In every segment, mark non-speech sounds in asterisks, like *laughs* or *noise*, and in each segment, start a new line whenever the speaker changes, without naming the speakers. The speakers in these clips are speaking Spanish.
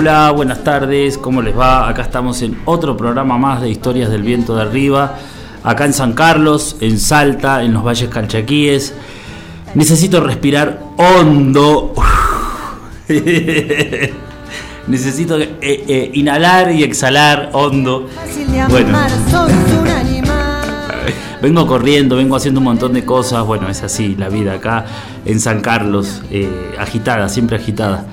Hola, buenas tardes, ¿cómo les va? Acá estamos en otro programa más de Historias del Viento de Arriba, acá en San Carlos, en Salta, en los Valles Calchaquíes. Necesito respirar hondo. *laughs* Necesito eh, eh, inhalar y exhalar hondo. Bueno. *laughs* vengo corriendo, vengo haciendo un montón de cosas. Bueno, es así la vida acá en San Carlos, eh, agitada, siempre agitada.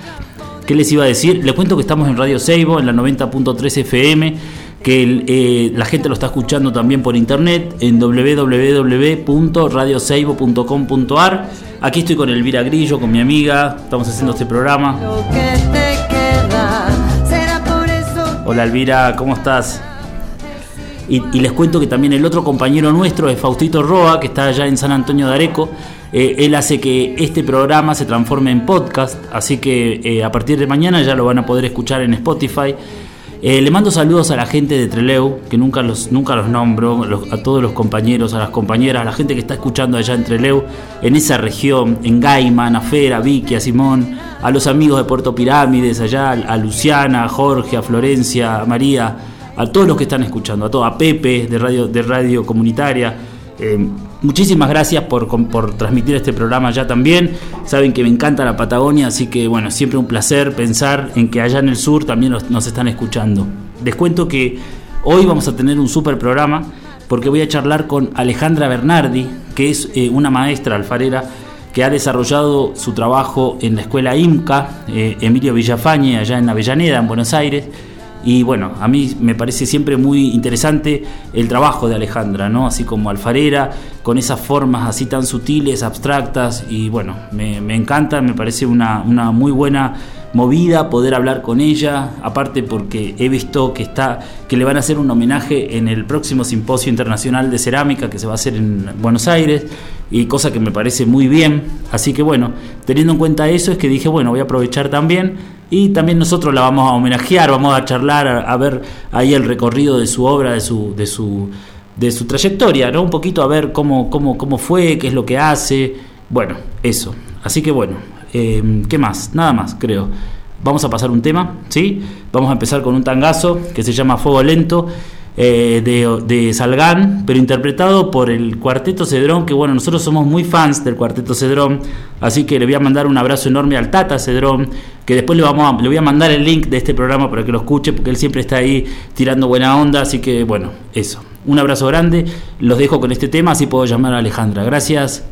¿Qué les iba a decir? Les cuento que estamos en Radio Seibo, en la 90.3 FM, que eh, la gente lo está escuchando también por internet en www.radioseibo.com.ar. Aquí estoy con Elvira Grillo, con mi amiga, estamos haciendo este programa. Hola Elvira, ¿cómo estás? Y, y, les cuento que también el otro compañero nuestro es Faustito Roa, que está allá en San Antonio de Areco. Eh, él hace que este programa se transforme en podcast, así que eh, a partir de mañana ya lo van a poder escuchar en Spotify. Eh, le mando saludos a la gente de Treleu, que nunca los, nunca los nombro, a todos los compañeros, a las compañeras, a la gente que está escuchando allá en Treleu, en esa región, en Gaiman, a Fera, a Vicky, a Simón, a los amigos de Puerto Pirámides, allá, a Luciana, a Jorge, a Florencia, a María, a todos los que están escuchando, a todo, a Pepe de Radio, de radio Comunitaria. Muchísimas gracias por, transmitir este programa ya también. Saben que me encanta la Patagonia, así que bueno, siempre un placer pensar en que allá en el sur también nos, están escuchando. Les cuento que hoy vamos a tener un super programa porque voy a charlar con Alejandra Bernardi, que es eh, una maestra alfarera que ha desarrollado su trabajo en la escuela IMCA, eh, Emilio Villafañe, allá en Avellaneda, en Buenos Aires y bueno, a mí me parece siempre muy interesante el trabajo de Alejandra, ¿no? Así como alfarera, con esas formas así tan sutiles, abstractas, y bueno, me, me encanta, me parece una, una muy buena movida poder hablar con ella, aparte porque he visto que está que le van a hacer un homenaje en el próximo simposio internacional de cerámica que se va a hacer en Buenos Aires y cosa que me parece muy bien, así que bueno, teniendo en cuenta eso es que dije, bueno, voy a aprovechar también y también nosotros la vamos a homenajear, vamos a charlar, a, ver ahí el recorrido de su obra, de su, de su, de su trayectoria, ¿no? Un poquito a ver cómo, cómo, cómo fue, qué es lo que hace. Bueno, eso. Así que bueno, eh, ¿qué más? Nada más, creo. Vamos a pasar un tema, ¿sí? Vamos a empezar con un tangazo que se llama Fuego Lento. Eh, de, de, Salgán, pero interpretado por el Cuarteto Cedrón, que bueno, nosotros somos muy fans del Cuarteto Cedrón, así que le voy a mandar un abrazo enorme al Tata Cedrón, que después le, vamos le voy a mandar el link de este programa para que lo escuche, porque él siempre está ahí tirando buena onda, así que bueno, eso. Un abrazo grande, los dejo con este tema, así puedo llamar a Alejandra. Gracias.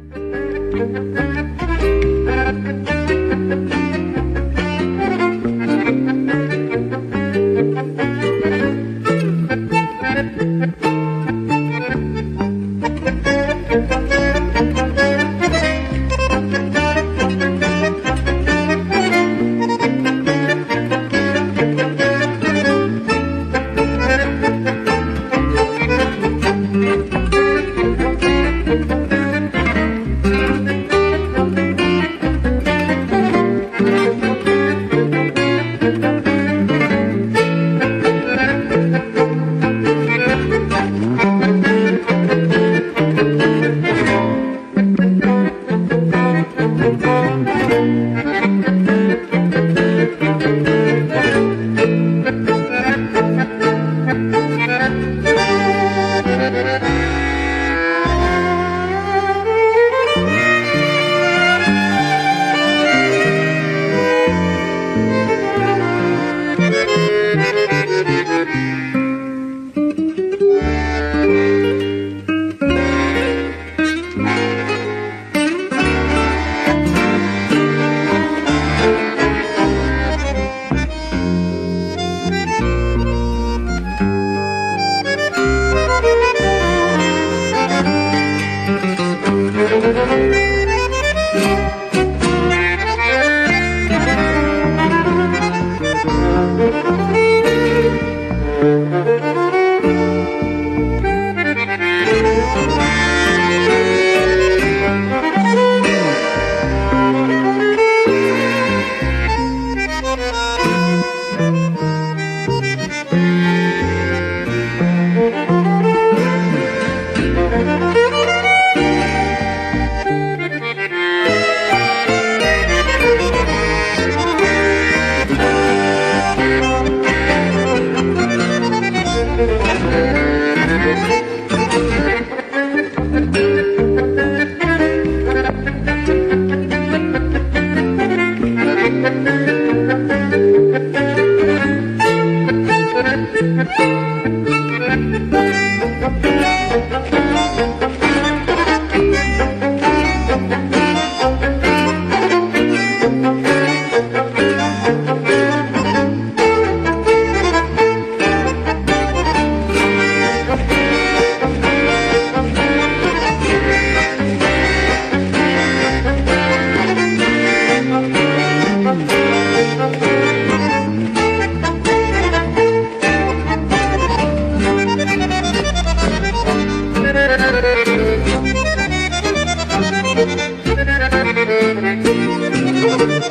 Thank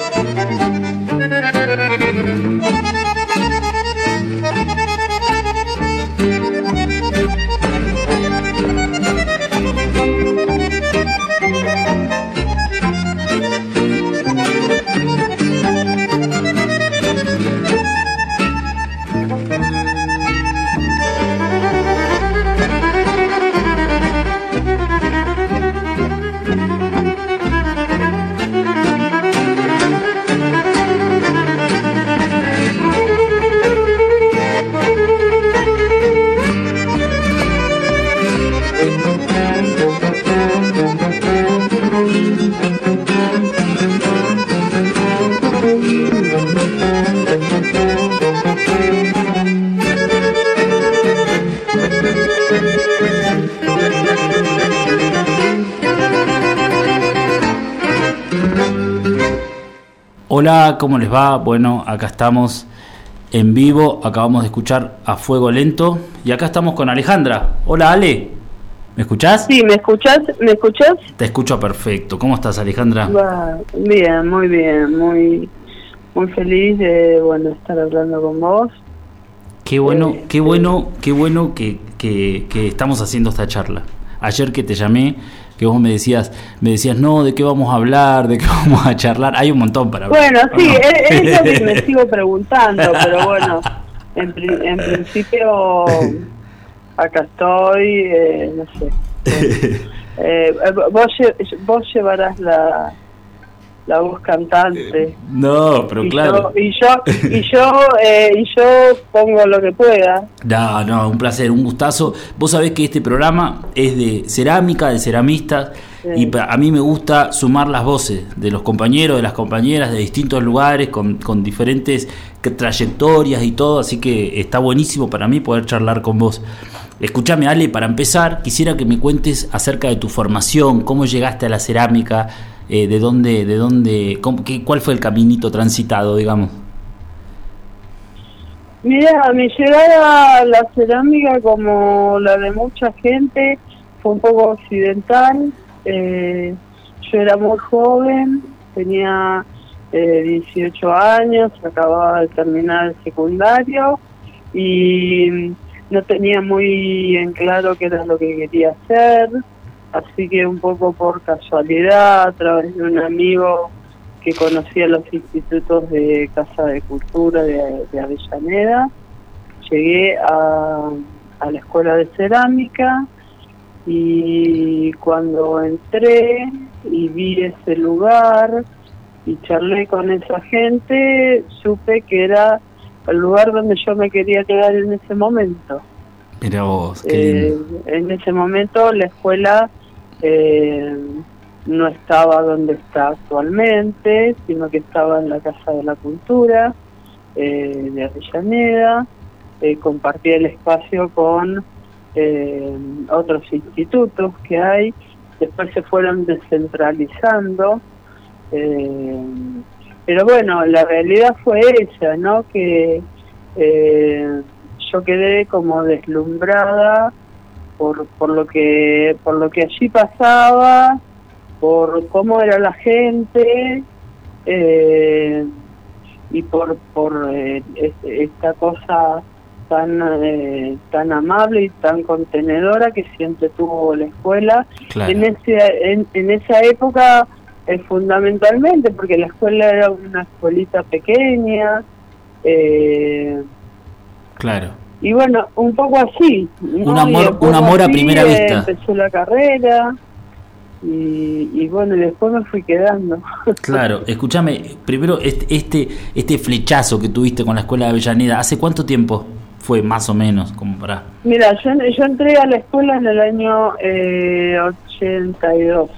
you. Hola, ¿cómo les va? Bueno, acá estamos en vivo, acabamos de escuchar a Fuego Lento y acá estamos con Alejandra. Hola Ale, ¿me escuchás?
Sí, ¿me escuchás? ¿Me escuchás?
Te escucho perfecto. ¿Cómo estás Alejandra?
bien, muy bien, muy muy feliz de bueno estar hablando con vos.
Qué bueno, eh, qué bueno, qué bueno que, que, que estamos haciendo esta charla. Ayer que te llamé, que vos me decías, me decías, no, ¿de qué vamos a hablar? ¿De qué *laughs* vamos a charlar? Hay un montón para
hablar. Bueno, sí, es, lo que me *laughs* sigo preguntando, pero bueno, en, principio acá estoy, eh, no sé. *laughs* Eh, vos, vos llevarás la, la voz cantante.
No, pero claro.
y yo y yo eh, y yo pongo lo que pueda.
No, no, un placer, un gustazo. Vos sabés que este programa es de cerámica, de ceramistas y a mí me gusta sumar las voces de los compañeros, de las compañeras de distintos lugares con, con diferentes trayectorias y todo, así que está buenísimo para mí poder charlar con vos. Escúchame, Ale, para empezar, quisiera que me cuentes acerca de tu formación, cómo llegaste a la cerámica, eh, de dónde, de dónde, qué, cuál fue el caminito transitado, digamos.
Mira, mi llegada a la cerámica, como la de mucha gente, fue un poco occidental. Eh, yo era muy joven, tenía eh, 18 años, acababa de terminar el secundario y no tenía muy en claro qué era lo que quería hacer. Así que un poco por casualidad, a través de un amigo que conocía los institutos de Casa de Cultura de, Avellaneda, llegué a, la escuela de cerámica y cuando entré y vi ese lugar y charlé con esa gente, supe que era el lugar donde yo me quería quedar en ese momento.
Mira vos, qué
eh, en ese momento la escuela eh, no estaba donde está actualmente, sino que estaba en la Casa de la Cultura eh, de Avellaneda, eh, compartía el espacio con eh, otros institutos que hay después se fueron descentralizando. pero bueno, la realidad fue esa, ¿no? Que yo quedé como deslumbrada por, por lo que por lo que allí pasaba, por cómo era la gente eh, y por por eh, esta cosa tan eh, tan amable y tan contenedora que siempre tuvo la escuela en ese en, en esa época fundamentalmente porque la escuela era una escuelita pequeña
claro
y bueno, un poco así.
Un amor, un amor a primera vista.
Empezó la carrera y, bueno, y después me fui quedando. *laughs*
Claro, escúchame, primero este, este, este flechazo que tuviste con la escuela de Avellaneda, ¿hace cuánto tiempo fue más o menos? como para
Mira, yo, yo entré a la escuela en el año eh, 82.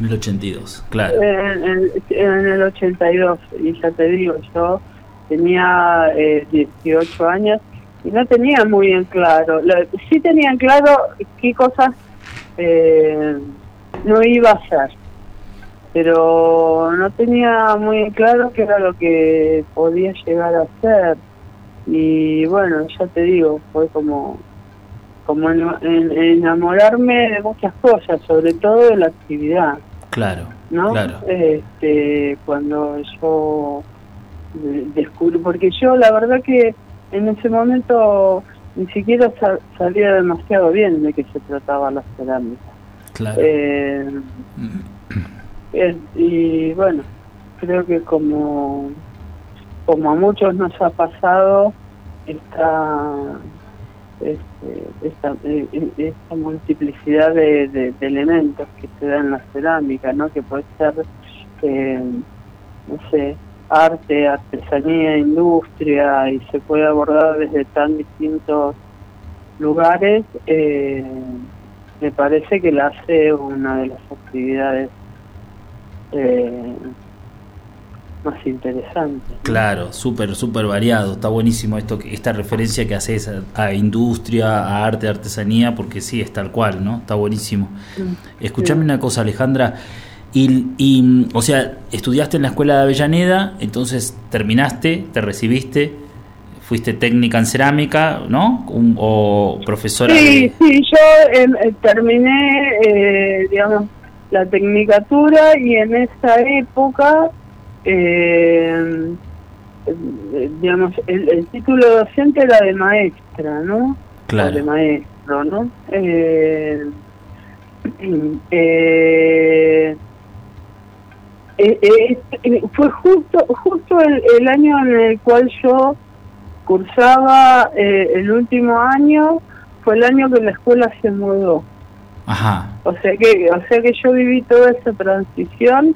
En el 82, claro.
En, en, el 82, y ya te digo, yo tenía eh, 18 años y no tenía muy en claro. sí tenía en claro qué cosas eh, no iba a hacer, pero no tenía muy en claro qué era lo que podía llegar a hacer. Y bueno, ya te digo, fue como como enamorarme de muchas cosas, sobre todo de la actividad.
Claro,
¿no?
Claro.
Este, cuando yo descubrí, porque yo la verdad que en ese momento ni siquiera salía demasiado bien de que se trataba la cerámica.
Claro.
Eh, y bueno, creo que como, como a muchos nos ha pasado, esta, este, esta, eh, esta multiplicidad de, elementos que se dan en la cerámica, ¿no? que puede ser, no sé, arte, artesanía, industria y se puede abordar desde tan distintos lugares, eh, me parece que la hace una de las actividades eh, más interesantes.
Claro, súper, súper variado. Está buenísimo esto, esta referencia que haces a, industria, a arte, a artesanía, porque sí, es tal cual, ¿no? Está buenísimo. Mm, Escuchame una cosa, Alejandra. Y, o sea, estudiaste en la escuela de Avellaneda, entonces terminaste, te recibiste, fuiste técnica en cerámica, ¿no? o profesora.
Sí, sí, yo eh, terminé, eh, digamos, la tecnicatura y en esa época, eh, digamos, el, título docente era de maestra, ¿no?
Claro.
de maestro, ¿no? eh, eh eh, eh, eh, fue justo justo el, año en el cual yo cursaba eh, el último año fue el año que la escuela se mudó
Ajá.
o sea que o sea que yo viví toda esa transición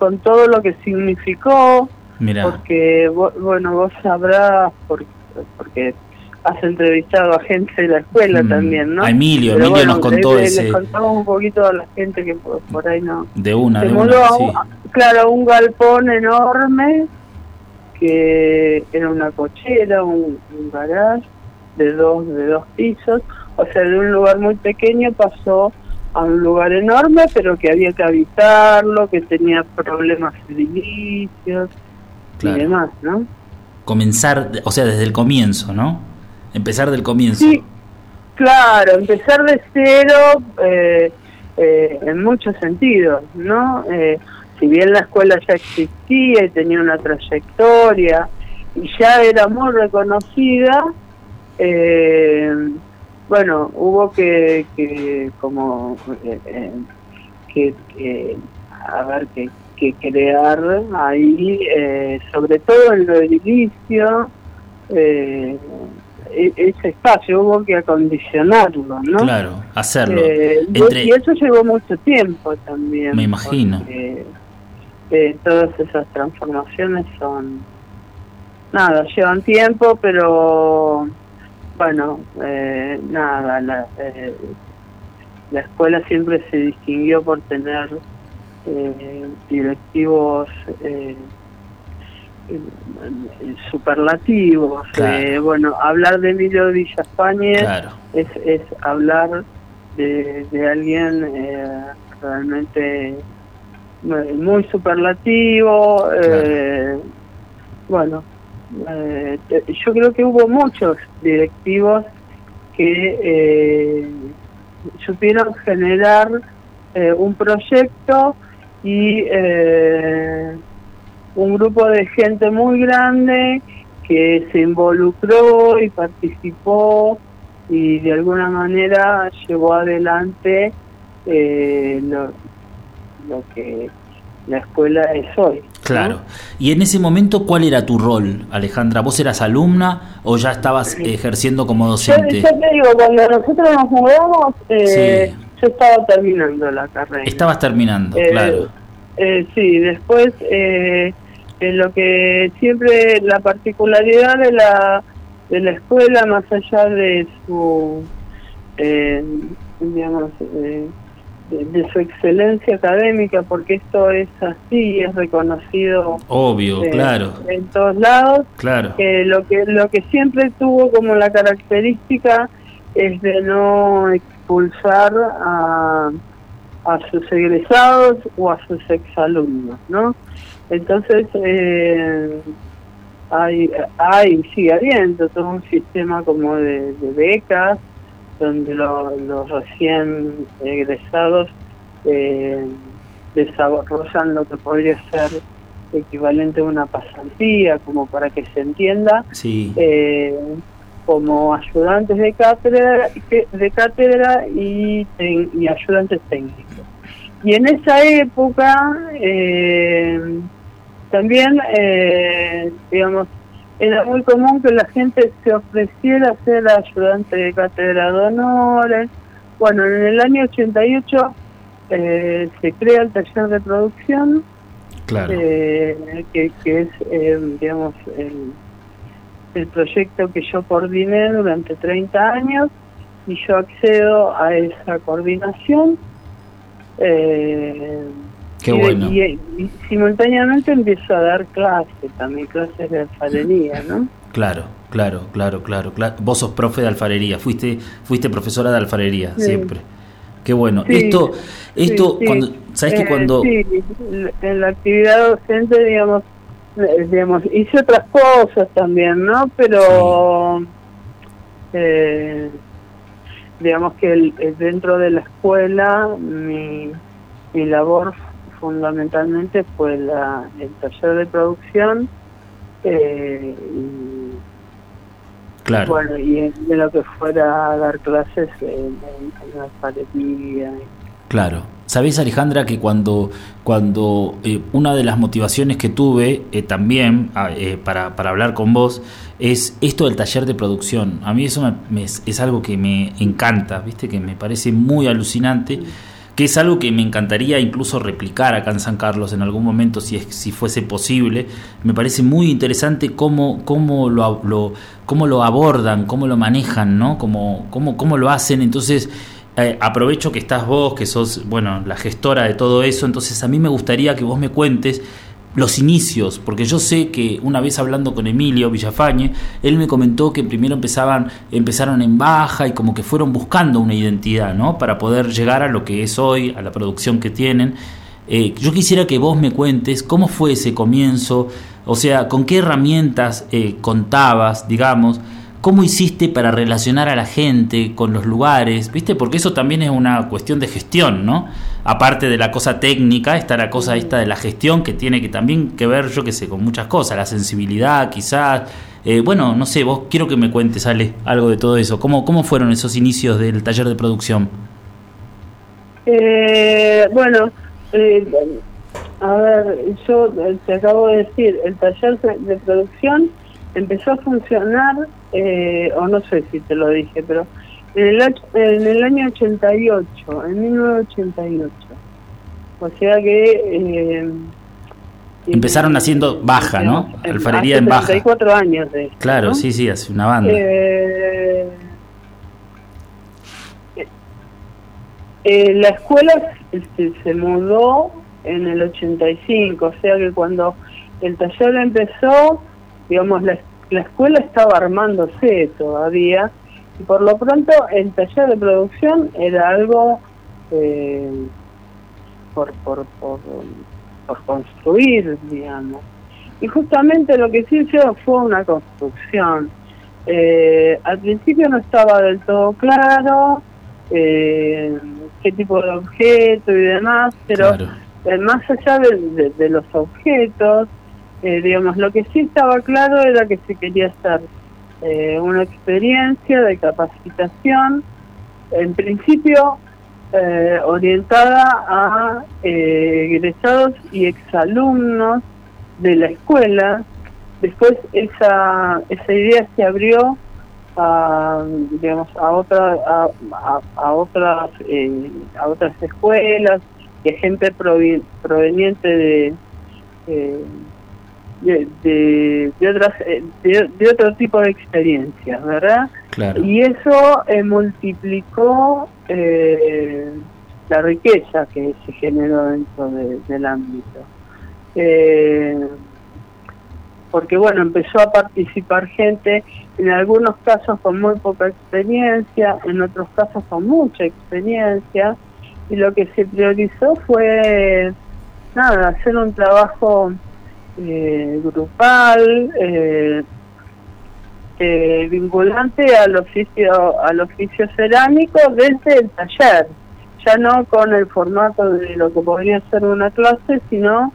con todo lo que significó porque bueno vos sabrás porque, porque has entrevistado a gente de la escuela mm, también, ¿no?
A Emilio, Emilio nos contó ese...
Les contamos un poquito a la gente que por, ahí no...
De una, de una, sí.
Claro, un galpón enorme que era una cochera, un, garage de dos, de dos pisos, o sea, de un lugar muy pequeño pasó a un lugar enorme, pero que había que habitarlo, que tenía problemas edilicios y demás, ¿no?
Comenzar, o sea, desde el comienzo, ¿no? Empezar del comienzo.
Sí, claro, empezar de cero eh, eh, en muchos sentidos, ¿no? Eh, si bien la escuela ya existía y tenía una trayectoria y ya era muy reconocida, bueno, hubo que, que como que, a ver que, que crear ahí, sobre todo en lo edilicio, eh, e-, ese espacio, hubo que acondicionarlo, ¿no?
Claro, hacerlo.
Eh, y eso llevó mucho tiempo también.
Me imagino.
eh, todas esas transformaciones son, nada, llevan tiempo, pero bueno, eh, nada, la, eh, la escuela siempre se distinguió por tener directivos superlativos. Eh, bueno, hablar de Emilio Villafañez es, es hablar de, de alguien eh, realmente muy superlativo. Eh, bueno, eh, yo creo que hubo muchos directivos que eh, supieron generar un proyecto y un grupo de gente muy grande que se involucró y participó y de alguna manera llevó adelante eh, lo, que la escuela es hoy.
Claro. Y en ese momento, ¿cuál era tu rol, Alejandra? ¿Vos eras alumna o ya estabas ejerciendo como docente?
Yo, te digo, cuando nosotros nos mudamos, eh, yo estaba terminando la carrera.
Estabas terminando, eh, claro.
Eh, sí, después eh, lo que siempre la particularidad de la de la escuela más allá de su eh, digamos de, su excelencia académica porque esto es así es reconocido
obvio eh, claro.
en todos lados.
Claro.
Lo que lo que siempre tuvo como la característica es de no expulsar a a sus egresados o a sus exalumnos no entonces, eh, hay, hay, sigue habiendo todo un sistema como de, becas, donde los recién egresados eh, desarrollan lo que podría ser equivalente a una pasantía, como para que se entienda, eh, como ayudantes de cátedra, de cátedra y, y ayudantes técnicos. Y en esa época, eh, también, eh, digamos, era muy común que la gente se ofreciera a ser ayudante de cátedra de honores. Bueno, en el año 88 eh, se crea el taller de producción,
claro.
eh, que, que, es, eh, digamos, el, el proyecto que yo coordiné durante 30 años y yo accedo a esa coordinación. Eh, y, simultáneamente empiezo a dar clases, también clases de alfarería, ¿no?
Claro, claro, claro, claro, claro. Vos sos profe de alfarería, fuiste fuiste profesora de alfarería siempre. Qué bueno. esto, esto, cuando, ¿sabes que eh, cuando...
en la actividad docente, digamos, eh, digamos, hice otras cosas también, ¿no? Pero, eh, digamos que el, dentro de la escuela, mi, mi labor fundamentalmente fue la, el taller de producción eh, y,
claro.
bueno, y de lo que fuera a dar clases en, la paletilla.
Claro. Sabés, Alejandra, que cuando, cuando eh, una de las motivaciones que tuve eh, también ah, para, para, hablar con vos es esto del taller de producción. A mí eso es algo que me encanta, ¿viste? Que me parece muy alucinante que es algo que me encantaría incluso replicar acá en San Carlos en algún momento si, si fuese posible. Me parece muy interesante cómo, cómo, lo, lo, cómo lo abordan, cómo lo manejan, ¿no? cómo, cómo, cómo lo hacen. Entonces, eh, aprovecho que estás vos, que sos, bueno, la gestora de todo eso, entonces a mí me gustaría que vos me cuentes los inicios, porque yo sé que una vez hablando con Emilio Villafañe, él me comentó que primero empezaban, empezaron en baja y como que fueron buscando una identidad, ¿no? Para poder llegar a lo que es hoy, a la producción que tienen. Eh, yo quisiera que vos me cuentes cómo fue ese comienzo, o sea, con qué herramientas eh, contabas, digamos, ¿Cómo hiciste para relacionar a la gente con los lugares? ¿Viste? Porque eso también es una cuestión de gestión, ¿no? Aparte de la cosa técnica, está la cosa esta de la gestión que tiene que también que ver, yo qué sé, con muchas cosas, la sensibilidad quizás. Eh, bueno, no sé, vos quiero que me cuentes, Ale, algo de todo eso. ¿Cómo, cómo fueron esos inicios del taller de producción?
Eh, bueno, eh, a ver, yo te acabo de decir, el taller de producción empezó a funcionar, eh, o no sé si te lo dije, pero en el, en el año 88, en 1988. O sea que... Eh,
Empezaron haciendo baja, ¿no? Alfarería en baja.
34 años de
Claro, sí, sí, hace una banda.
Eh, la escuela este, se mudó en el 85, o sea que cuando el taller empezó, digamos, la, escuela estaba armándose todavía y por lo pronto el taller de producción era algo, eh, por, por, por, construir, digamos. Y justamente lo que se hizo fue una construcción. Eh, al principio no estaba del todo claro eh, qué tipo de objeto y demás, pero eh, más allá de, los objetos, digamos, lo que sí estaba claro era que se quería hacer una experiencia de capacitación, en principio eh, orientada a eh, egresados y exalumnos de la escuela. Después esa, esa idea se abrió a, digamos, a, otra, a, otras, eh, a otras escuelas y gente proveniente de, de, de, otras de, otro tipo de experiencias, ¿verdad? Y eso multiplicó eh, la riqueza que se generó dentro del ámbito. Eh, porque bueno, empezó a participar gente, en algunos casos con muy poca experiencia, en otros casos con mucha experiencia, y lo que se priorizó fue, nada, hacer un trabajo eh, grupal, eh, eh, vinculante al oficio al oficio cerámico desde el taller. Ya no con el formato de lo que podría ser una clase sino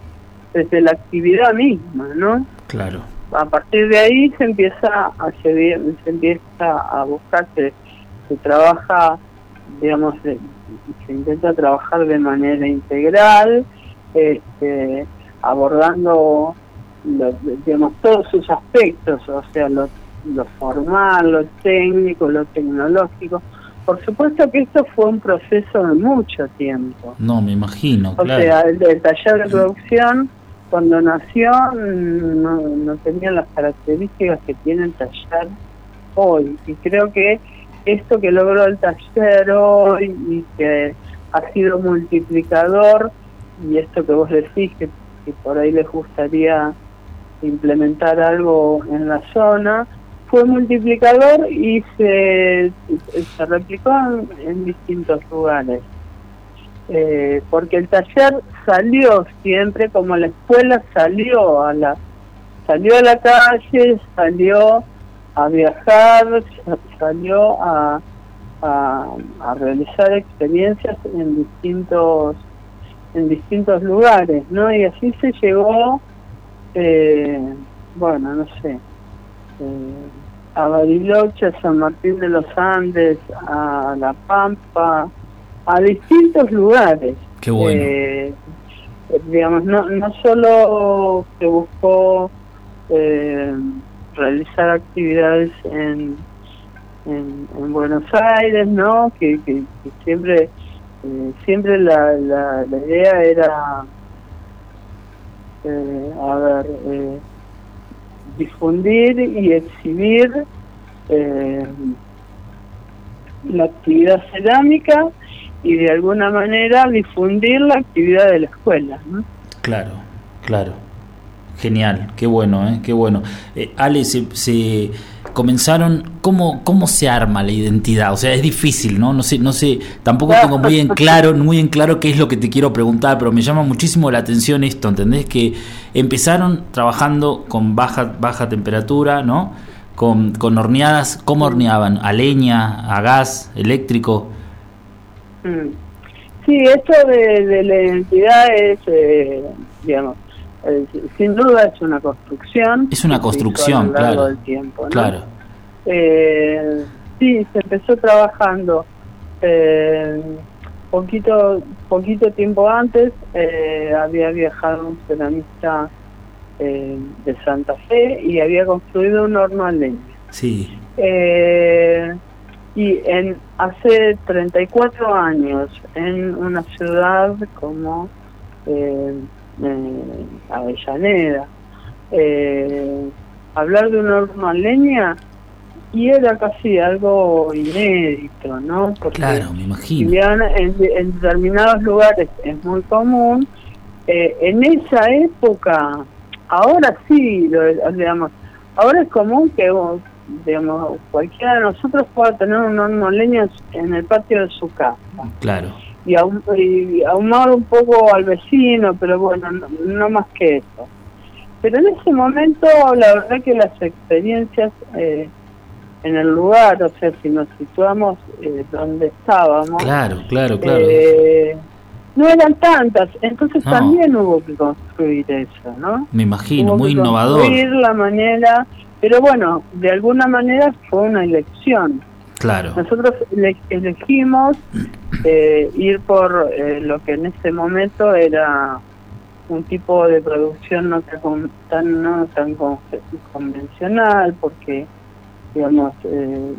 desde la actividad misma no
claro.
A partir de ahí se empieza a se, se empieza a buscar se, se trabaja digamos se, intenta trabajar de manera integral este, abordando digamos todos sus aspectos o sea los lo formal, lo técnico, lo tecnológico. Por supuesto que esto fue un proceso de mucho tiempo.
No, me imagino.
O sea, el, taller de producción, cuando nació, no, no tenía las características que tiene el taller hoy. Y creo que esto que logró el taller hoy y que ha sido multiplicador, y esto que vos decís que, que por ahí les gustaría implementar algo en la zona, fue multiplicador y se, se replicó en, distintos lugares. Eh, porque el taller salió siempre como la escuela salió a la salió a la calle salió a viajar salió a, a, realizar experiencias en distintos en distintos lugares no y así se llegó eh, bueno no sé eh, a Bariloche, a San Martín de los Andes, a La Pampa, a distintos lugares.
Qué bueno. Eh,
digamos, no, no solo se buscó eh, realizar actividades en, en, Buenos Aires, ¿no? Que, que, siempre eh, siempre la, la, la, idea era, eh, a ver, eh, difundir y exhibir eh, la actividad cerámica y de alguna manera difundir la actividad de la escuela.
Claro, claro. Genial, qué bueno, ¿eh? qué bueno. Eh, Ale, se, comenzaron, ¿cómo, ¿cómo se arma la identidad? O sea, es difícil, ¿no? No sé, no sé, tampoco tengo muy en claro, muy en claro qué es lo que te quiero preguntar, pero me llama muchísimo la atención esto, ¿entendés? Que empezaron trabajando con baja, baja temperatura, ¿no? Con, con horneadas, ¿cómo horneaban? ¿A leña, a gas, eléctrico?
Mm. Sí, esto de, la identidad es, eh, digamos, eh, sin duda es una construcción.
Es una construcción, claro. Del
tiempo,
Claro.
Eh, sí, se empezó trabajando eh, poquito poquito tiempo antes. Eh, había viajado un ceramista de Santa Fe y había construido un horno a leña.
Sí.
y en hace 34 años en una ciudad como eh, Avellaneda. Eh, hablar de un horno a leña y era casi algo inédito, ¿no?
Porque claro, me imagino.
En, determinados lugares es muy común. Eh, en esa época, ahora sí, lo, digamos, ahora es común que digamos, cualquiera de nosotros pueda tener un horno leña en el patio de su casa.
Claro.
Y, ahumar un poco al vecino, pero bueno, no, más que eso. Pero en ese momento, la verdad que las experiencias eh, en el lugar, o sea, si nos situamos eh, donde estábamos,
claro, claro, claro.
Eh, no eran tantas, entonces también hubo que construir eso, ¿no?
Me imagino, muy innovador.
Construir la manera, pero bueno, de alguna manera fue una elección. Nosotros elegimos eh, ir por eh, lo que en ese momento era un tipo de producción no tan, no tan convencional, porque digamos eh,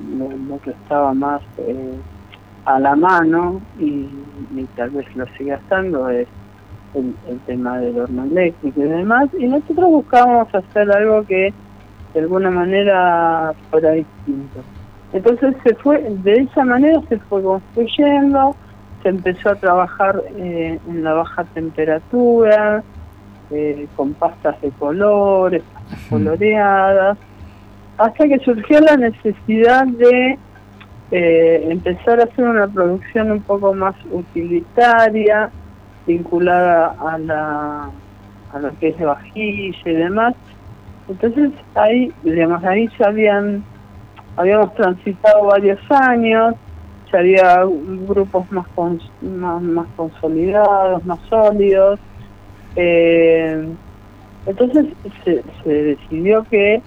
lo, que estaba más a la mano y, tal vez lo siga estando es el, el, tema del horno eléctrico y demás, y nosotros buscábamos hacer algo que de alguna manera fuera distinto. Entonces se fue, de esa manera se fue construyendo, se empezó a trabajar eh, en la baja temperatura, eh, con pastas de colores, coloreadas, hasta que surgió la necesidad de eh, empezar a hacer una producción un poco más utilitaria, vinculada a la a lo que es de vajilla y demás. Entonces ahí, digamos, ahí se habían habíamos transitado varios años, ya había grupos más, más, consolidados, más sólidos. Eh, entonces se, se, decidió que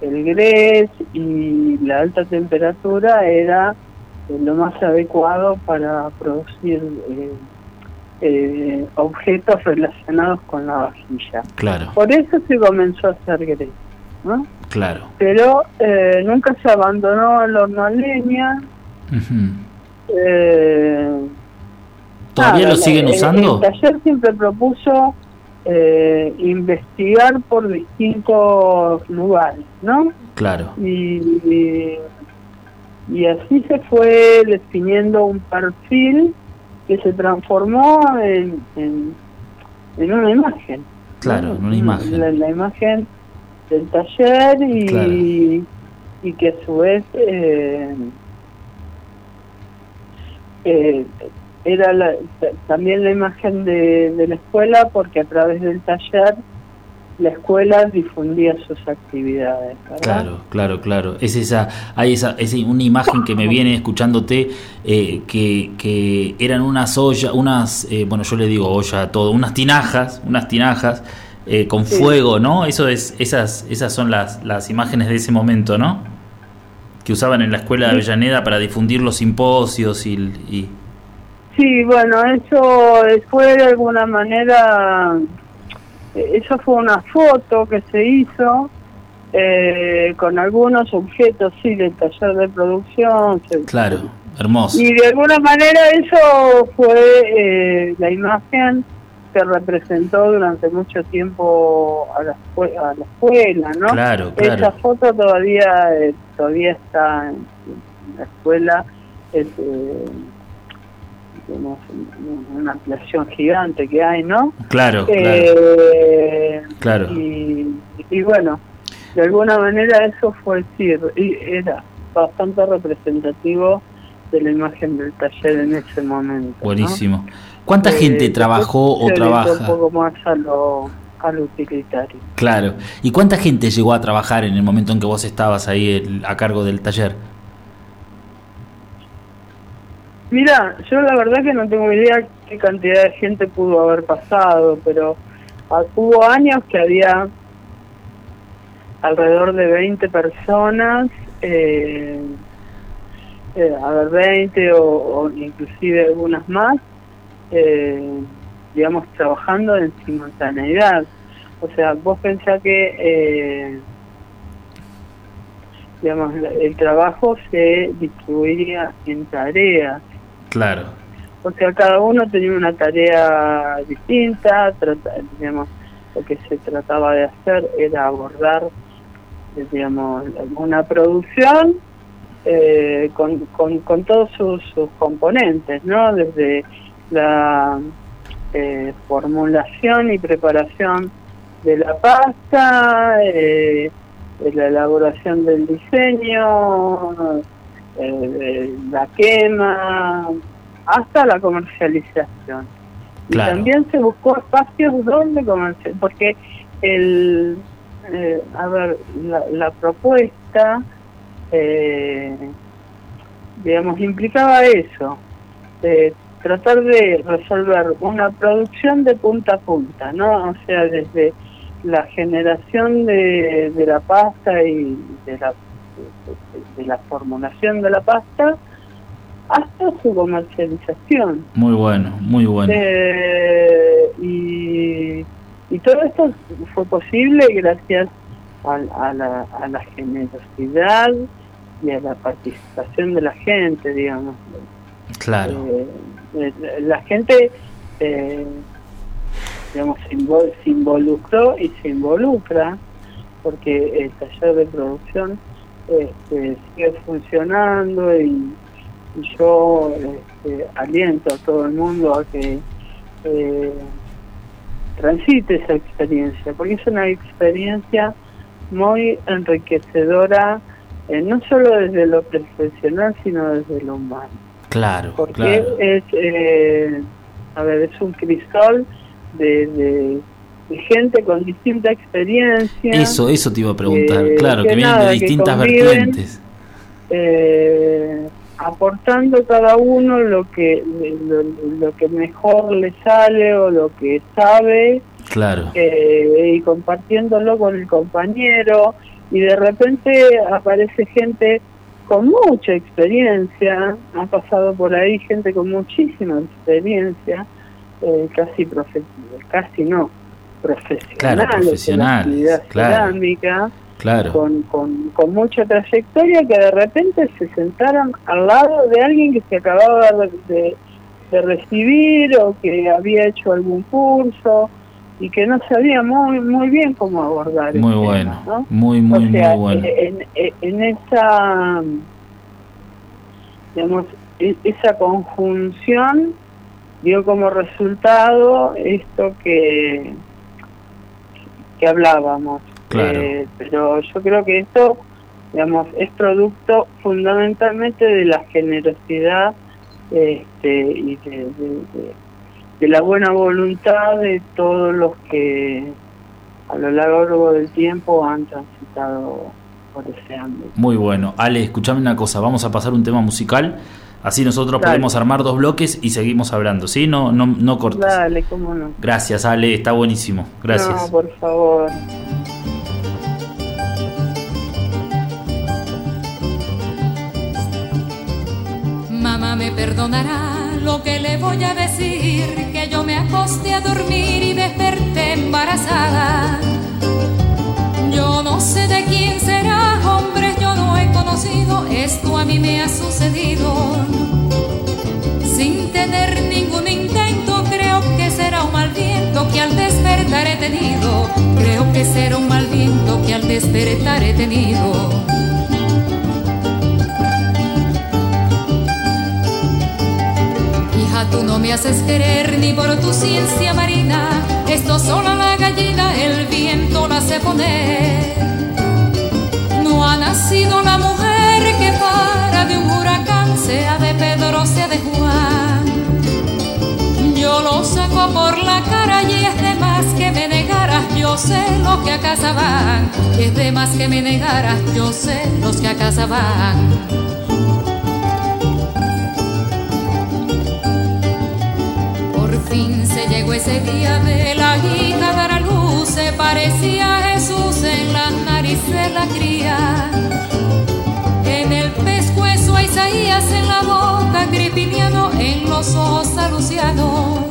el GRES y la alta temperatura era lo más adecuado para producir eh, eh, objetos relacionados con la vajilla.
Claro.
Por eso se comenzó a hacer GRES. ¿No?
Claro.
Pero eh, nunca se abandonó el horno a leña.
eh, ¿Todavía lo siguen usando?
El, taller siempre propuso eh, investigar por distintos lugares, ¿no?
Claro.
Y, y, así se fue definiendo un perfil que se transformó en, en, una imagen.
Claro, en una imagen.
la imagen del taller y, y que a su vez eh, eh, era también la imagen de, de, la escuela porque a través del taller la escuela difundía sus actividades.
Claro, claro, claro. Es esa, hay esa, es una imagen que me viene escuchándote eh, que, que eran unas ollas, unas, bueno, yo le digo olla a todo, unas tinajas, unas tinajas eh, con fuego, ¿no? Eso es, esas, esas son las, las imágenes de ese momento, ¿no? Que usaban en la escuela de Avellaneda para difundir los simposios y, y...
Sí, bueno, eso fue de alguna manera, eso fue una foto que se hizo eh, con algunos objetos, sí, del taller de producción.
Claro, hermoso.
Y de alguna manera eso fue eh, la imagen que representó durante mucho tiempo a la, a la escuela, ¿no?
Claro, claro.
Esa foto todavía eh, todavía está en, la escuela, es eh, una ampliación gigante que hay, ¿no?
Claro, eh, claro.
Y, y, bueno, de alguna manera eso fue decir, y era bastante representativo de la imagen del taller en ese momento.
Buenísimo. ¿Cuánta eh, gente trabajó o trabaja?
Un poco más a lo, utilitario.
Claro. ¿Y cuánta gente llegó a trabajar en el momento en que vos estabas ahí a cargo del taller?
Mira, yo la verdad que no tengo idea qué cantidad de gente pudo haber pasado, pero ah, hubo años que había alrededor de 20 personas, eh, eh, a ver, 20 o inclusive algunas más, eh, digamos, trabajando en simultaneidad. O sea, vos pensás que, eh, digamos, el trabajo se distribuiría en tareas.
Claro.
O sea, cada uno tenía una tarea distinta, digamos, lo que se trataba de hacer era abordar, digamos, una producción eh, con, con, con todos sus, sus componentes, ¿no? Desde la eh, formulación y preparación de la pasta, eh, la elaboración del diseño, eh, la quema, hasta la comercialización. Y también se buscó espacios donde comercializar, porque el, eh, a ver, la, propuesta, eh, digamos, implicaba eso, tratar de resolver una producción de punta a punta, ¿no? O sea, desde la generación de, de la pasta y de la, de, la formulación de la pasta hasta su comercialización.
Muy bueno, muy bueno.
Eh, y y todo esto fue posible gracias a, la, a la generosidad y a la participación de la gente, digamos.
Claro.
Eh, la gente, eh, digamos, se, involucró y se involucra porque el taller de producción este, sigue funcionando y, yo este, aliento a todo el mundo a que eh, transite esa experiencia, porque es una experiencia muy enriquecedora, eh, no solo desde lo profesional, sino desde lo humano.
Claro,
porque es, eh, a ver, es un cristal de, gente con distinta experiencia.
Eso, eso te iba a preguntar, eh, claro, que, vienen de distintas vertientes.
Eh, aportando cada uno lo que lo, que mejor le sale o lo que sabe
claro
eh, y compartiéndolo con el compañero y de repente aparece gente con mucha experiencia ha pasado por ahí gente con muchísima experiencia eh, casi casi no profesionales,
profesionales claro,
con, con, con, mucha trayectoria que de repente se sentaron al lado de alguien que se acababa de, de, recibir o que había hecho algún curso y que no sabía muy muy bien cómo abordar
muy bueno. muy muy muy bueno.
en, en esa digamos e, esa conjunción dio como resultado esto que que hablábamos. Eh, pero yo creo que esto, digamos, es producto fundamentalmente de la generosidad este, y de, la buena voluntad de todos los que a lo largo del tiempo han transitado por ese ámbito.
Muy bueno. Ale, escuchame una cosa, vamos a pasar un tema musical. Así nosotros podemos armar dos bloques y seguimos hablando, ¿sí? No, no, no cortes.
Dale, cómo no.
Gracias, Ale, está buenísimo. Gracias.
No, por favor.
me perdonará lo que le voy a decir, que yo me acosté a dormir y desperté embarazada. Yo no sé de quién será, hombre, yo no he conocido, esto a mí me ha sucedido. Sin tener ningún intento, creo que será un mal viento que al despertar he tenido. Creo que será un mal viento que al despertar he tenido. Tú no me haces querer ni por tu ciencia marina. Esto solo la gallina, el viento la hace poner. No ha nacido la mujer que para de un huracán, sea de Pedro, sea de Juan. Yo lo saco por la cara y es de más que me negaras, yo sé lo que a es de más que me negaras, yo sé los que a casa van. Ese día de la hija dar a luz, se parecía a Jesús en la nariz de la cría. En el pescuezo a Isaías, en la boca Gripiniano, en los ojos a Luciano.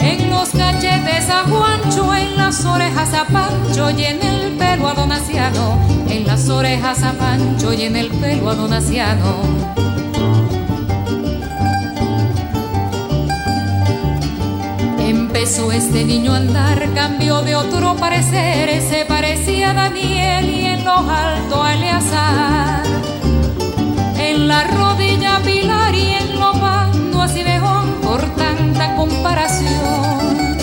En los cachetes a Juancho, en las orejas a Pancho y en el pelo a Donaciano. En las orejas a Pancho y en el pelo a Donaciano. Empezó este niño andar, cambió de otro parecer, se parecía a Daniel y en lo alto a Eleazar. En la rodilla Pilar y en lo pando a Cibejón por tanta comparación.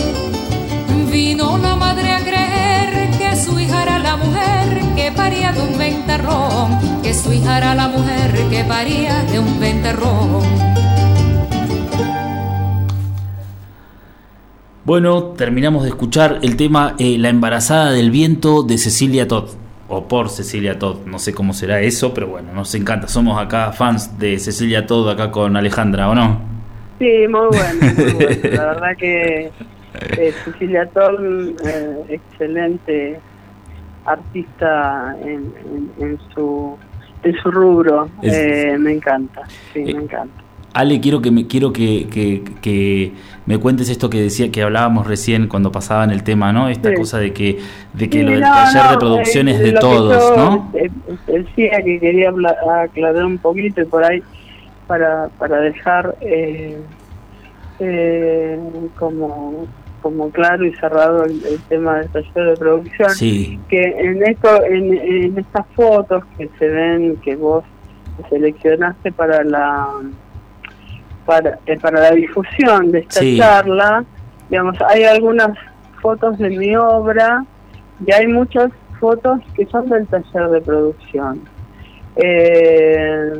Vino la madre a creer que su hija era la mujer que paría de un ventarrón, que su hija era la mujer que paría de un ventarrón.
Bueno, terminamos de escuchar el tema eh, La embarazada del viento de Cecilia Todd. O por Cecilia Todd, no sé cómo será eso, pero bueno, nos encanta. Somos acá fans de Cecilia Todd, acá con Alejandra, ¿o no?
Sí, muy bueno. La verdad que eh, Cecilia Todd, eh, excelente artista en, su en su rubro. me encanta, sí, me encanta.
Ale, quiero que me quiero que, que, me cuentes esto que decía que hablábamos recién cuando pasaban el tema, ¿no? Esta cosa de que de que lo del taller de producción es de todos, ¿no?
Decía que quería aclarar un poquito y por ahí para para dejar eh, eh, como como claro y cerrado el, tema del taller de producción que en esto en, en estas fotos que se ven que vos seleccionaste para la para, eh, para la difusión de esta charla, digamos, hay algunas fotos de mi obra y hay muchas fotos que son del taller de producción. Eh,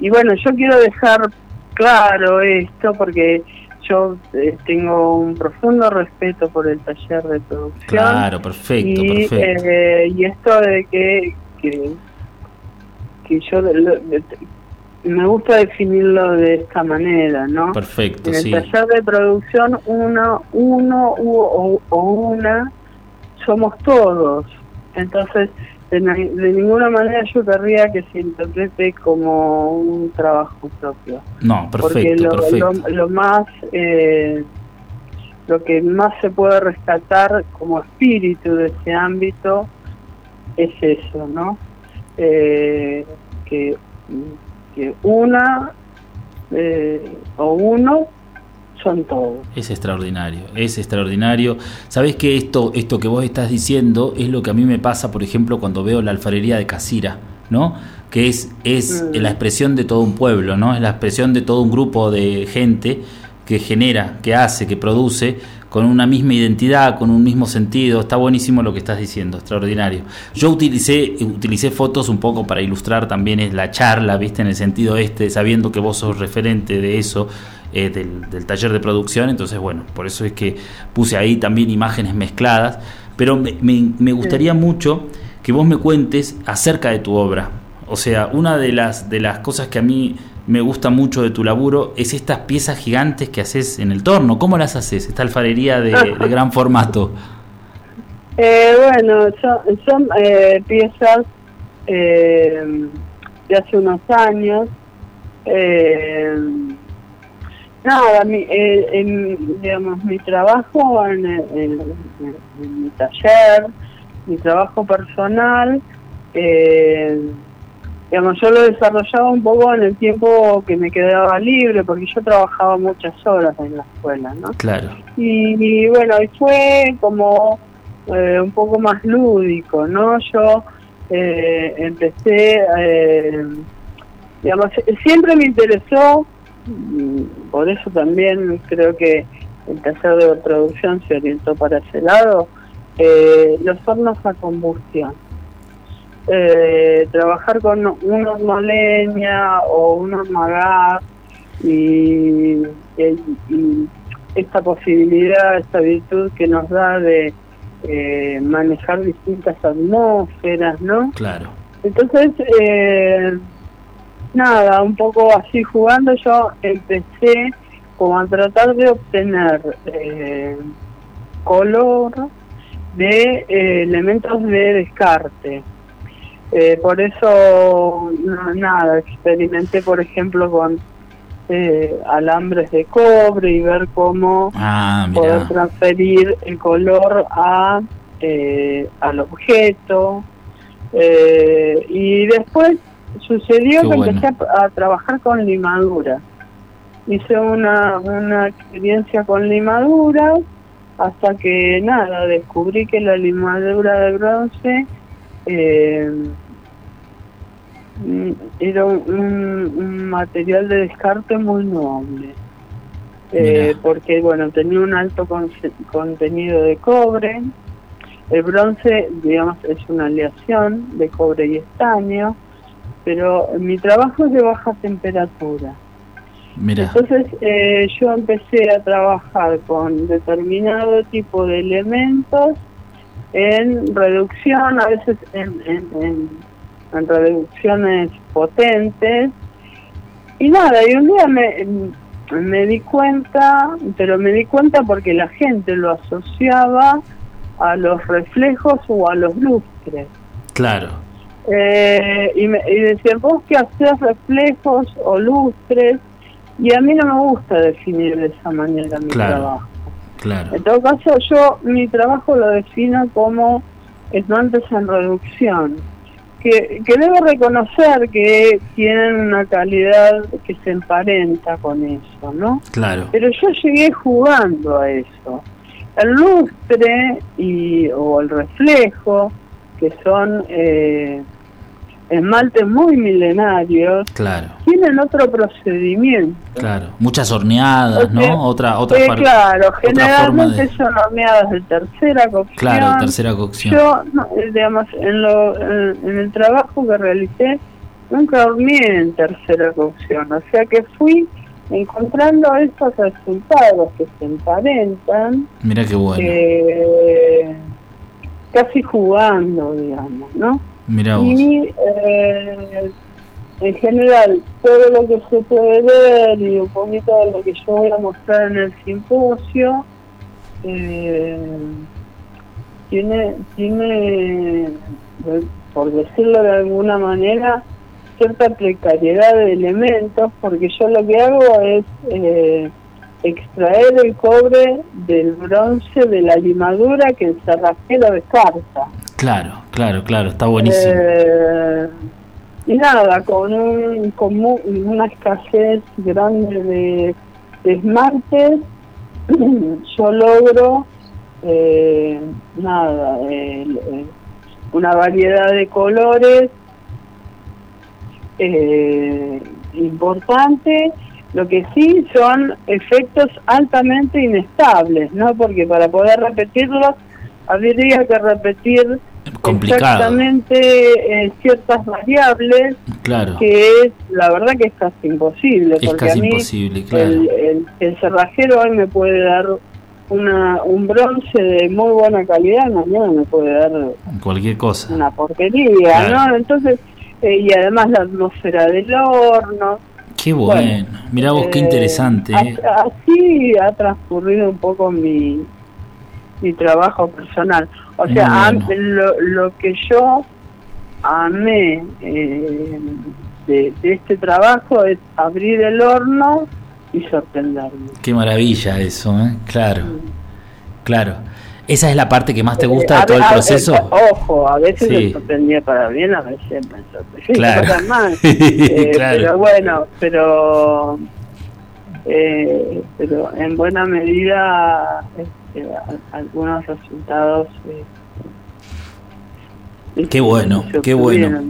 y bueno, yo quiero dejar claro esto porque yo eh, tengo un profundo respeto por el taller de producción.
Claro, perfecto,
y,
perfecto.
y esto de que, que, que yo me gusta definirlo de esta manera, ¿no?
Perfecto,
En el taller de producción, uno, uno o, una somos todos. Entonces, de, ninguna manera yo querría que se interprete como un trabajo propio.
No, perfecto.
Porque lo,
perfecto.
lo, más, eh, lo que más se puede rescatar como espíritu de ese ámbito es eso, ¿no? Eh, que que una eh, o uno son todos.
Es extraordinario, es extraordinario. Sabes que esto, esto que vos estás diciendo es lo que a mí me pasa, por ejemplo, cuando veo la alfarería de Casira, ¿no? Que es, es mm. la expresión de todo un pueblo, ¿no? Es la expresión de todo un grupo de gente que genera, que hace, que produce con una misma identidad, con un mismo sentido. Está buenísimo lo que estás diciendo, extraordinario. Yo utilicé, utilicé fotos un poco para ilustrar también es la charla, viste, en el sentido este, sabiendo que vos sos referente de eso, eh, del, taller de producción, entonces bueno, por eso es que puse ahí también imágenes mezcladas, pero me, me gustaría mucho que vos me cuentes acerca de tu obra. O sea, una de las, de las cosas que a mí me gusta mucho de tu laburo es estas piezas gigantes que haces en el torno. ¿Cómo las haces? Esta alfarería de, gran formato. *laughs*
Eh, bueno, son, eh, piezas eh, de hace unos años. nada, mi, digamos, mi trabajo en, en, mi taller, mi trabajo personal, digamos, yo lo desarrollaba un poco en el tiempo que me quedaba libre, porque yo trabajaba muchas horas en la escuela, ¿no?
Claro.
Y, bueno, y fue como eh, un poco más lúdico, ¿no? Yo eh, empecé, eh, digamos, siempre me interesó, mm, por eso también creo que el taller de producción se orientó para ese lado, los hornos a combustión eh, trabajar con un horno leña o un horno gas y, esta posibilidad, esta virtud que nos da de eh, manejar distintas atmósferas, ¿no?
Claro.
Entonces, eh, nada, un poco así jugando yo empecé como a tratar de obtener eh, color de elementos de descarte. Eh, por eso, nada, experimenté, por ejemplo, con eh, alambres de cobre y ver cómo
ah,
poder transferir el color a eh, al objeto. y después sucedió que empecé a, trabajar con limadura. Hice una, una experiencia con limadura hasta que nada, descubrí que la limadura de bronce eh, era un, material de descarte muy noble. Eh, porque bueno tenía un alto contenido de cobre. El bronce digamos es una aleación de cobre y estaño pero mi trabajo es de baja temperatura. Entonces eh, yo empecé a trabajar con determinado tipo de elementos en reducción, a veces en, en, en, reducciones potentes. Y nada, y un día me, me di cuenta, pero me di cuenta porque la gente lo asociaba a los reflejos o a los lustres.
Claro.
Eh, y, me, y decían, vos que haces reflejos o lustres, y a mí no me gusta definir de esa manera mi trabajo.
Claro.
En todo caso, yo mi trabajo lo defino como esmaltes en reducción, que, que debo reconocer que tienen una calidad que se emparenta con eso, ¿no?
Claro.
Pero yo llegué jugando a eso. El lustre y, o el reflejo, que son eh, esmaltes muy milenarios,
claro.
tienen otro procedimiento.
Claro, muchas horneadas, ¿no? Otra, otra
eh, Claro, generalmente son horneadas de tercera cocción.
Claro, tercera cocción.
Yo, eh, digamos, en, lo, en, el trabajo que realicé, nunca horneé en tercera cocción, o sea que fui encontrando estos resultados que se emparentan.
Mira qué bueno.
Eh, casi jugando, digamos, ¿no? Y eh, en general, todo lo que se puede ver y un poquito de lo que yo voy a mostrar en el simposio, eh, tiene, tiene, por decirlo de alguna manera, cierta precariedad de elementos, porque yo lo que hago es eh, extraer el cobre del bronce de la limadura que el cerrajero descarta.
Claro, claro, claro, está buenísimo.
Eh, y nada, con, un, con una escasez grande de, esmaltes, *clears throat* yo logro, eh, nada, una variedad de colores eh, importante. Lo que sí son efectos altamente inestables, ¿no? Porque para poder repetirlos habría que repetir exactamente eh, ciertas variables
claro.
que es la verdad que es casi imposible
es
porque a mí
imposible, claro.
el, el, cerrajero hoy me puede dar una un bronce de muy buena calidad mañana me puede dar
cualquier cosa
una porquería no entonces eh, y además la atmósfera del horno
qué bueno, mira vos qué eh, interesante
así ha transcurrido un poco mi mi trabajo personal. O sea, lo, lo, que yo amé eh, de, este trabajo es abrir el horno y sorprenderme.
Qué maravilla eso, ¿eh? Claro, claro. ¿Esa es la parte que más te gusta de todo el proceso?
ojo, a veces me sorprendía para bien, a veces me sorprendía claro. para mal. *laughs* Eh, pero bueno, pero, eh, pero en buena medida algunos resultados.
Eh, qué bueno, qué bueno.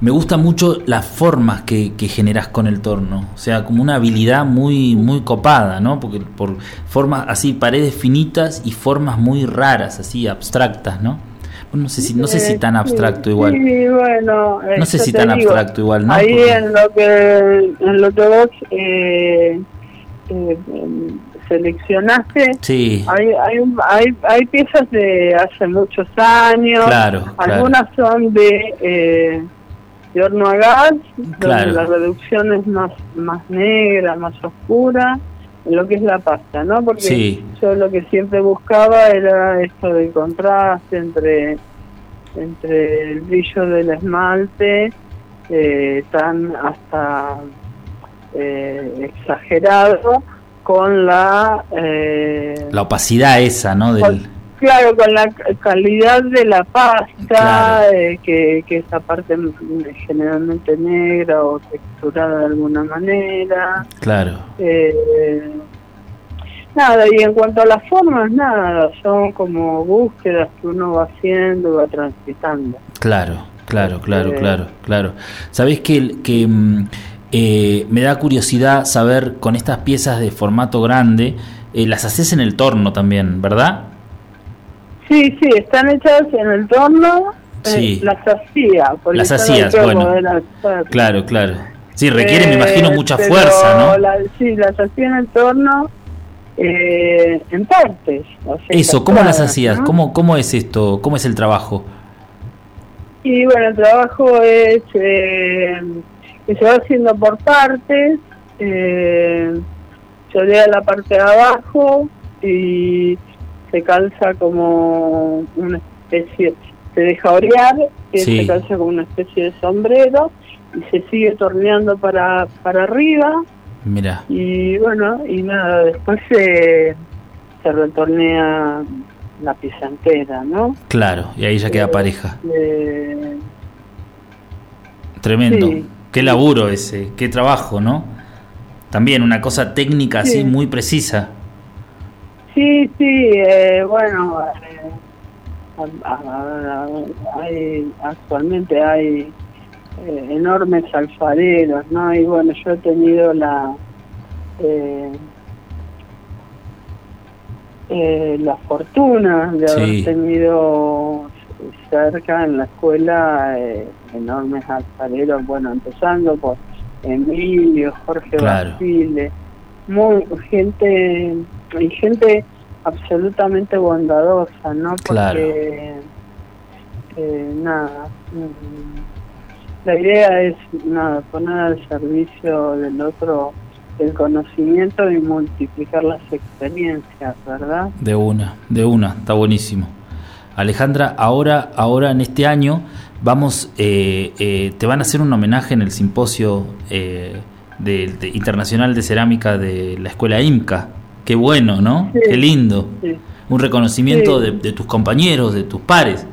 Me gustan mucho las formas que, que, generas con el torno, o sea, como una habilidad muy muy copada, ¿no? Porque por formas así, paredes finitas y formas muy raras, así abstractas, ¿no? no sé si no sé si tan abstracto igual.
Sí, bueno,
no sé si tan abstracto igual, ¿no?
Ahí en lo que en lo que vos eh, eh, seleccionaste,
sí.
hay, hay, hay, hay, piezas de hace muchos años, algunas son de, eh, de horno a gas, donde la reducción es más, más negra, más oscura, lo que es la pasta, ¿no? Porque yo lo que siempre buscaba era esto del contraste entre, entre el brillo del esmalte, eh, tan hasta eh, exagerado, con la...
Eh, la opacidad esa, ¿no?
Del... claro, con la calidad de la pasta, eh, que, que esa parte generalmente negra o texturada de alguna manera.
Claro.
Eh, nada, y en cuanto a las formas, nada, son como búsquedas que uno va haciendo y va transitando.
Claro, claro, claro, claro, claro. Sabés que, que mm, eh, me da curiosidad saber con estas piezas de formato grande, eh, las haces en el torno también, ¿verdad?
Sí, sí, están hechas en el torno. Eh, las hacía.
las hacías, bueno. Claro, claro. Sí, requiere, me imagino, mucha fuerza, ¿no?
La, sí, las hacía en el torno eh, en partes.
Eso, ¿cómo las hacías? ¿Cómo, ¿Cómo es esto? ¿Cómo es el trabajo?
Y bueno, el trabajo es eh, que se va haciendo por partes. Eh, se olea la parte de abajo y se calza como una especie, se deja orear, que se calza como una especie de sombrero y se sigue torneando para, para arriba.
Mira.
Y bueno, y nada, después se, se retornea la pieza entera, ¿no?
Claro, y ahí ya queda eh, pareja. Eh, Tremendo. Qué laburo ese, qué trabajo, ¿no? También una cosa técnica así muy precisa.
Sí, sí, eh, bueno, hay, actualmente hay eh, enormes alfareros, ¿no? Y bueno, yo he tenido la eh, eh, la fortuna de haber tenido cerca en la escuela enormes alfareros, bueno, empezando por Emilio, Jorge Basile, muy gente y gente absolutamente bondadosa, ¿no? Porque nada, mm, la idea es nada, poner al servicio del otro el conocimiento y multiplicar las experiencias, ¿verdad?
De una, de una, está buenísimo. Alejandra, ahora, ahora en este año vamos, eh, eh, te van a hacer un homenaje en el simposio eh, de, internacional de cerámica de la escuela IMCA. Qué bueno, ¿no? Qué lindo. Un reconocimiento de, de, tus compañeros, de tus pares.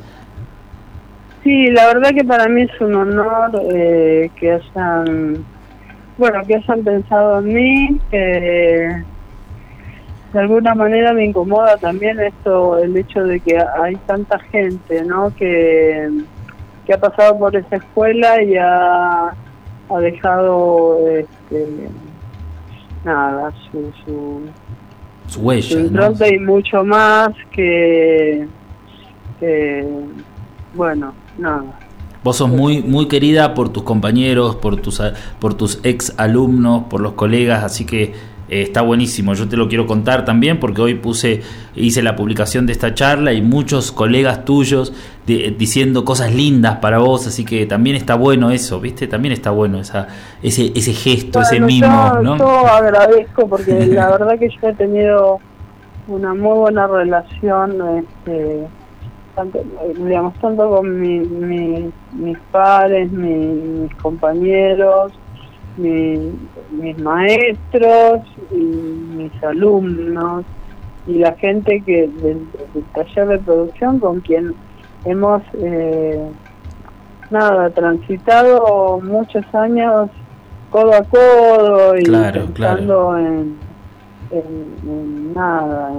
Sí, la verdad que para mí es un honor eh, que hayan, bueno, que hayan pensado en mí. de alguna manera me incomoda también esto, el hecho de que hay tanta gente, ¿no? Que, que ha pasado por esa escuela y ha, ha dejado, este, nada, su, su,
su huella,
y mucho más que, que bueno no.
Vos sos muy, muy querida por tus compañeros, por tus, por tus ex alumnos, por los colegas, así que eh, está buenísimo. Yo te lo quiero contar también porque hoy puse, hice la publicación de esta charla y muchos colegas tuyos diciendo cosas lindas para vos, así que también está bueno eso, ¿viste? También está bueno esa, ese, ese gesto, ese mimo,
¿no? Yo agradezco porque *laughs* la verdad que yo he tenido una muy buena relación. Este, tanto, digamos, tanto con mis padres, mis compañeros, mis maestros y mis alumnos y la gente que del, taller de producción con quien hemos eh, nada transitado muchos años codo a codo y pensando En, en, nada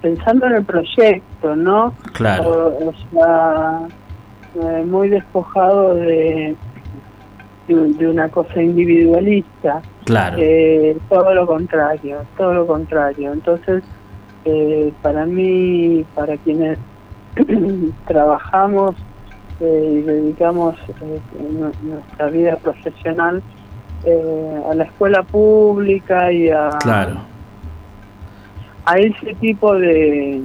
pensando en el proyecto, ¿no?
Claro.
O, sea, eh, muy despojado de, de, una cosa individualista.
Claro.
Eh, todo lo contrario, todo lo contrario. Entonces, eh, para mí, para quienes *clears throat* trabajamos y dedicamos nuestra vida profesional a la escuela pública y a,
claro
a ese tipo de,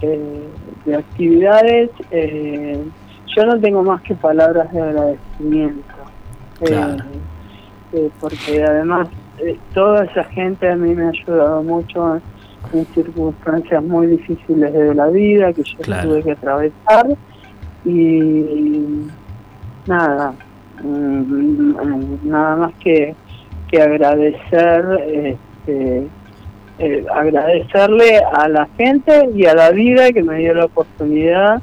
de actividades, eh, yo no tengo más que palabras de agradecimiento.
Eh,
eh, porque además toda esa gente a mí me ha ayudado mucho en, circunstancias muy difíciles de la vida que yo tuve que atravesar. Y nada, mm, nada más que, que agradecer este, eh, agradecerle a la gente y a la vida que me dio la oportunidad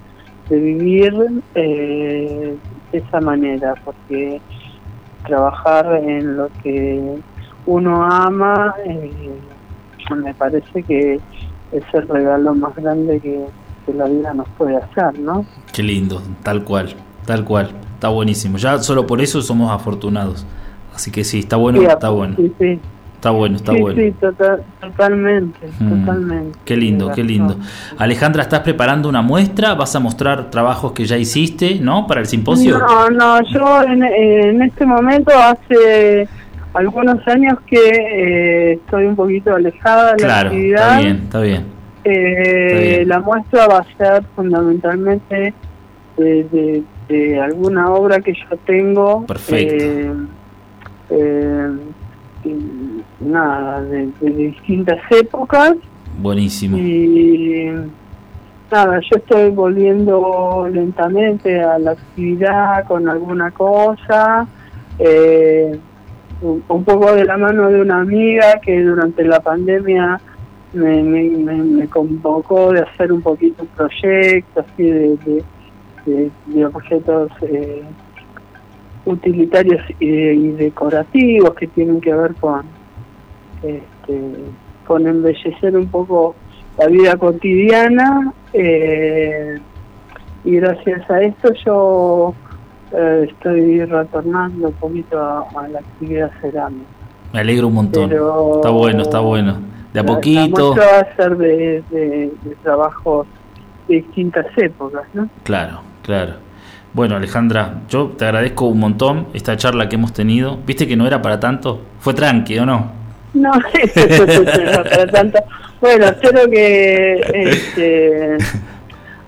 de vivir eh, de esa manera, porque trabajar en lo que uno ama eh, me parece que es el regalo más grande que, la vida nos puede hacer, ¿no?
Qué lindo, tal cual, tal cual, está buenísimo. Ya solo por eso somos afortunados. Así que sí, está bueno, está bueno.
Sí, sí.
Está bueno, está bueno.
Sí, tota-, totalmente, mm. totalmente.
Qué lindo, qué lindo. Alejandra, ¿estás preparando una muestra? ¿Vas a mostrar trabajos que ya hiciste, no? Para el simposio.
No, no, yo en, este momento hace algunos años que eh, estoy un poquito alejada de la actividad.
Está bien, está bien.
Eh, La muestra va a ser fundamentalmente de, de, alguna obra que yo tengo.
Perfecto.
Eh, eh nada, de, distintas épocas.
Buenísimo.
Y nada, yo estoy volviendo lentamente a la actividad con alguna cosa, eh, un, poco de la mano de una amiga que durante la pandemia me, me, convocó de hacer un poquito un proyecto así de, de, objetos eh, utilitarios y, decorativos que tienen que ver con este, con embellecer un poco la vida cotidiana eh, y gracias a esto yo eh, estoy retornando un poquito a, la actividad cerámica.
Me alegro un montón. está bueno, está bueno. De a poquito.
va a ser de, de trabajos de distintas épocas, ¿no?
Claro, claro. Bueno, Alejandra, yo te agradezco un montón esta charla que hemos tenido. ¿Viste que no era para tanto? ¿Fue tranqui o no?
No, *laughs* no para tanto. Bueno, espero que este,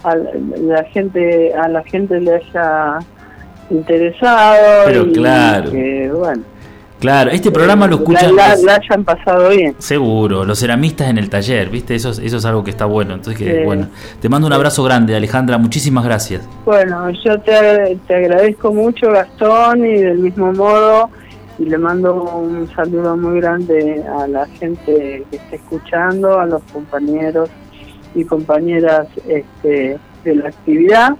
a la gente a la gente le haya interesado
Pero
y
claro.
que, bueno,
Claro, este programa lo escuchan.
La, hayan pasado bien.
Seguro, los ceramistas en el taller, ¿viste? Eso, eso es algo que está bueno. Entonces, que, bueno, te mando un abrazo grande, Alejandra. Muchísimas gracias.
Bueno, yo te, te agradezco mucho, Gastón, y del mismo modo, y le mando un saludo muy grande a la gente que está escuchando, a los compañeros y compañeras este, de la actividad.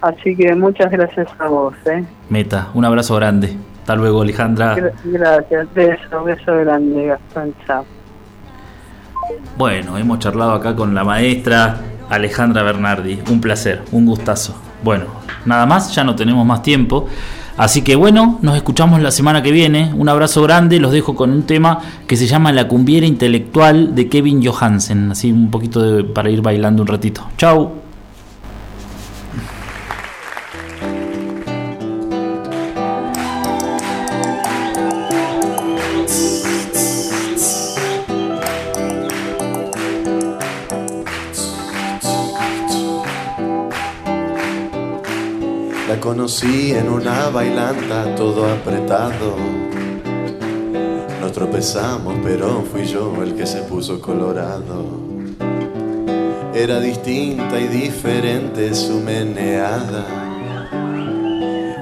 Así que muchas gracias a vos. ¿eh?
Meta, un abrazo grande. Hasta luego, Alejandra.
Gracias, beso, beso grande, Gastón. Chao.
Bueno, hemos charlado acá con la maestra Alejandra Bernardi. Un placer, un gustazo. Bueno, nada más, ya no tenemos más tiempo. Así que bueno, nos escuchamos la semana que viene. Un abrazo grande, los dejo con un tema que se llama La cumbiera intelectual de Kevin Johansen. Así un poquito para ir bailando un ratito. Chau.
Conocí en una bailanta todo apretado. Nos tropezamos, pero fui yo el que se puso colorado. Era distinta y diferente su meneada.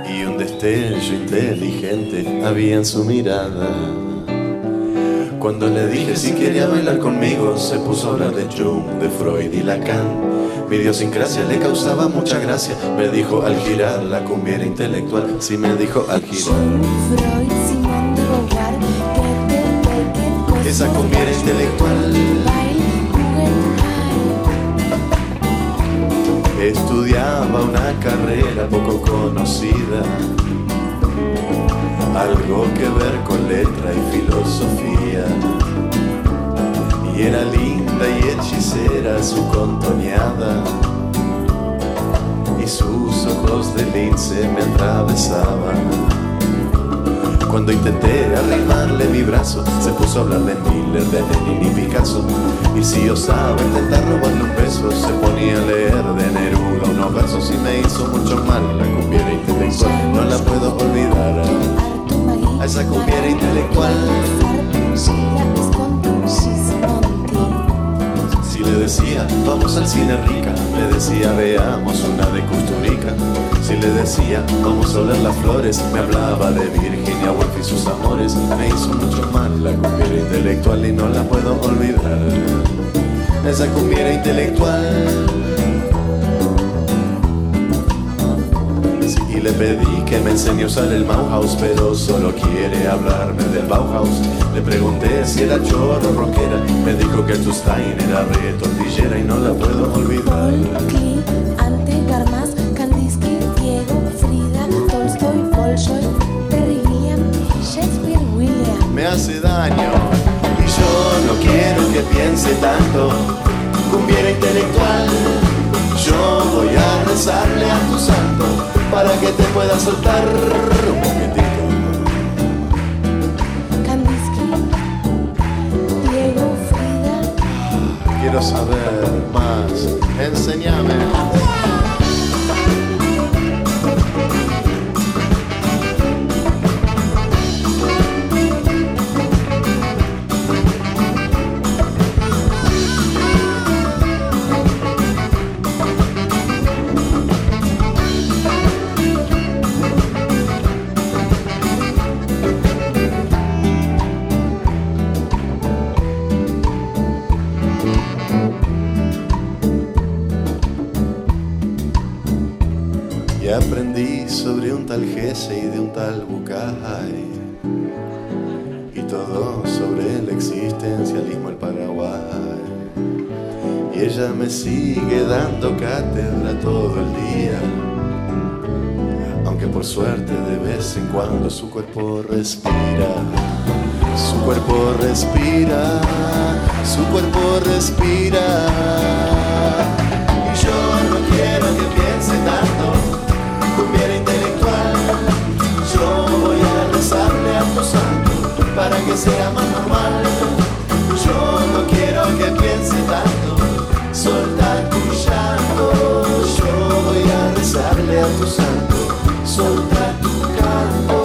Y un destello inteligente había en su mirada. Cuando le dije si quería bailar conmigo, se puso a hablar de Jung, de Freud y Lacan mi idiosincrasia le causaba mucha gracia. Me dijo al girar la cumbiera intelectual. Sí me dijo al girar. Esa cumbiera intelectual. Estudiaba una carrera poco conocida. Algo que ver con letra y filosofía y era linda y hechicera su contoneada y sus ojos de lince me atravesaban. Cuando intenté arrimarle mi brazo, se puso a hablar de Miller, de Lenin y Picasso. Y si osaba intentar robarle un beso, se ponía a leer de Neruda unos versos y me hizo mucho mal la cumbiera intelectual. No la puedo olvidar esa cumbiera intelectual. le decía, vamos al cine rica, le decía, veamos una de Custurica. Si le decía, vamos a oler las flores, me hablaba de Virginia Woolf y sus amores. Me hizo mucho mal la cumbiera intelectual y no la puedo olvidar. Esa cumbiera intelectual y le pedí que me enseñe a usar el Bauhaus, pero solo quiere hablarme del Bauhaus. Le pregunté si era chorro o rockera, me dijo que Stein era retortillera y no la puedo olvidar.
Ante, Kandinsky, Diego, Frida, Tolstoy, Shakespeare, William.
Me hace daño y yo no quiero que piense tanto, cumbiera intelectual. Yo voy a rezarle a tu santo para que te pueda soltar un poquitito.
Kandinsky, Diego, Frida,
Quiero saber más, enséñame. Aprendí sobre un tal Gese y de un tal Bucay. Y todo sobre el existencialismo el Paraguay. Y ella me sigue dando cátedra todo el día. Aunque por suerte de vez en cuando su cuerpo respira. Su cuerpo respira, su cuerpo respira. Y yo no quiero que piense tanto, que sea más normal. Yo no quiero que piense tanto, solta tu llanto. Yo voy a rezarle a tu santo, solta tu canto.